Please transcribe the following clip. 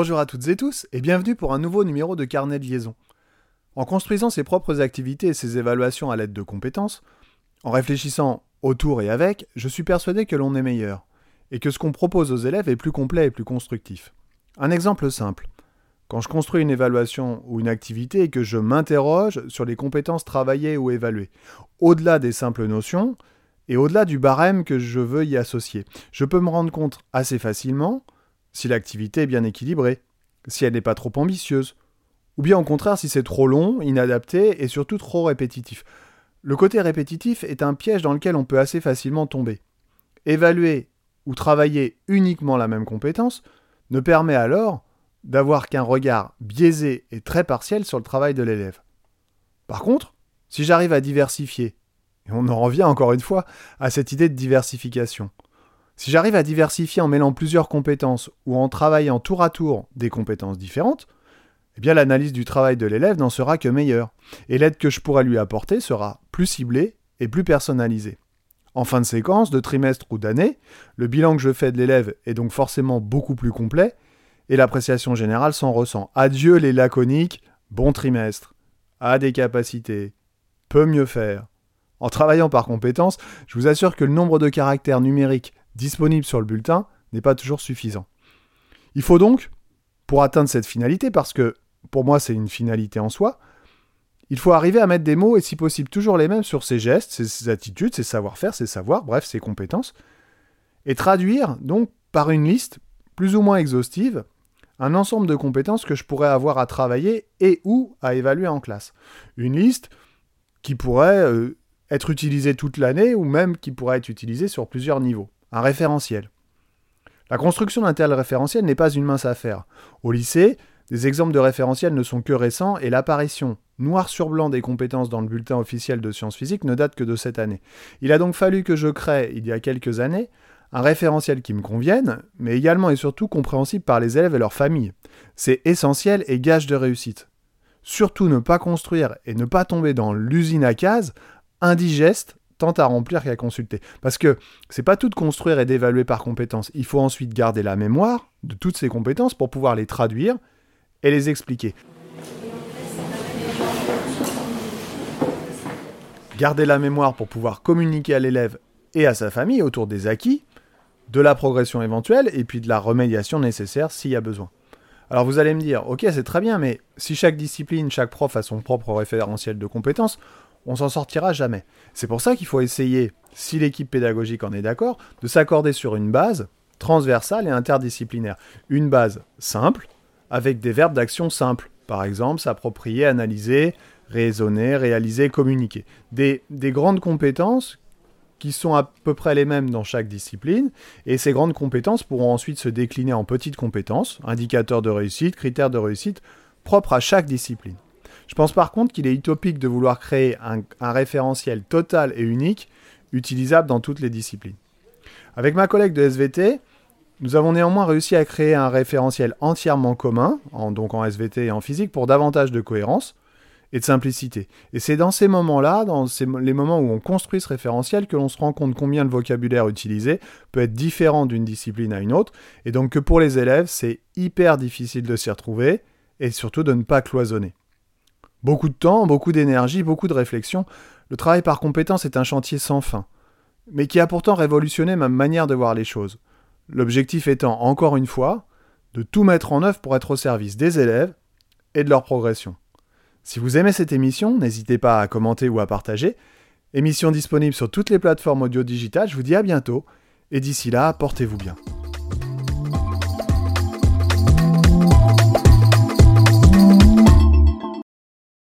Bonjour à toutes et tous et bienvenue pour un nouveau numéro de carnet de liaison. En construisant ses propres activités et ses évaluations à l'aide de compétences, en réfléchissant autour et avec, je suis persuadé que l'on est meilleur et que ce qu'on propose aux élèves est plus complet et plus constructif. Un exemple simple. Quand je construis une évaluation ou une activité et que je m'interroge sur les compétences travaillées ou évaluées, au-delà des simples notions et au-delà du barème que je veux y associer, je peux me rendre compte assez facilement si l'activité est bien équilibrée, si elle n'est pas trop ambitieuse, ou bien au contraire si c'est trop long, inadapté et surtout trop répétitif. Le côté répétitif est un piège dans lequel on peut assez facilement tomber. Évaluer ou travailler uniquement la même compétence ne permet alors d'avoir qu'un regard biaisé et très partiel sur le travail de l'élève. Par contre, si j'arrive à diversifier, et on en revient encore une fois à cette idée de diversification, si j'arrive à diversifier en mêlant plusieurs compétences ou en travaillant tour à tour des compétences différentes, eh bien l'analyse du travail de l'élève n'en sera que meilleure, et l'aide que je pourrai lui apporter sera plus ciblée et plus personnalisée. En fin de séquence, de trimestre ou d'année, le bilan que je fais de l'élève est donc forcément beaucoup plus complet, et l'appréciation générale s'en ressent. Adieu les laconiques, bon trimestre, a des capacités, peut mieux faire. En travaillant par compétences, je vous assure que le nombre de caractères numériques disponible sur le bulletin n'est pas toujours suffisant. Il faut donc, pour atteindre cette finalité, parce que pour moi c'est une finalité en soi, il faut arriver à mettre des mots et si possible toujours les mêmes sur ses gestes, ses attitudes, ses savoir-faire, ses savoirs, bref, ses compétences, et traduire donc par une liste plus ou moins exhaustive un ensemble de compétences que je pourrais avoir à travailler et ou à évaluer en classe. Une liste qui pourrait euh, être utilisée toute l'année ou même qui pourrait être utilisée sur plusieurs niveaux un référentiel. La construction d'un tel référentiel n'est pas une mince affaire. Au lycée, des exemples de référentiels ne sont que récents et l'apparition noir sur blanc des compétences dans le bulletin officiel de sciences physiques ne date que de cette année. Il a donc fallu que je crée, il y a quelques années, un référentiel qui me convienne, mais également et surtout compréhensible par les élèves et leurs familles. C'est essentiel et gage de réussite. Surtout ne pas construire et ne pas tomber dans l'usine à cases indigeste tant à remplir qu'à consulter. Parce que c'est pas tout de construire et d'évaluer par compétences. Il faut ensuite garder la mémoire de toutes ces compétences pour pouvoir les traduire et les expliquer. Garder la mémoire pour pouvoir communiquer à l'élève et à sa famille autour des acquis, de la progression éventuelle et puis de la remédiation nécessaire s'il y a besoin. Alors vous allez me dire, ok c'est très bien, mais si chaque discipline, chaque prof a son propre référentiel de compétences, on s'en sortira jamais. C'est pour ça qu'il faut essayer, si l'équipe pédagogique en est d'accord, de s'accorder sur une base transversale et interdisciplinaire. Une base simple, avec des verbes d'action simples. Par exemple, s'approprier, analyser, raisonner, réaliser, communiquer. Des, des grandes compétences qui sont à peu près les mêmes dans chaque discipline, et ces grandes compétences pourront ensuite se décliner en petites compétences, indicateurs de réussite, critères de réussite, propres à chaque discipline. Je pense par contre qu'il est utopique de vouloir créer un, référentiel total et unique, utilisable dans toutes les disciplines. Avec ma collègue de SVT, nous avons néanmoins réussi à créer un référentiel entièrement commun, donc en SVT et en physique, pour davantage de cohérence et de simplicité. Et c'est dans ces moments-là, dans les moments où on construit ce référentiel, que l'on se rend compte combien le vocabulaire utilisé peut être différent d'une discipline à une autre, et donc que pour les élèves, c'est hyper difficile de s'y retrouver, et surtout de ne pas cloisonner. Beaucoup de temps, beaucoup d'énergie, beaucoup de réflexion. Le travail par compétence est un chantier sans fin, mais qui a pourtant révolutionné ma manière de voir les choses. L'objectif étant, encore une fois, de tout mettre en œuvre pour être au service des élèves et de leur progression. Si vous aimez cette émission, n'hésitez pas à commenter ou à partager. Émission disponible sur toutes les plateformes audio digitales, je vous dis à bientôt, et d'ici là, portez-vous bien.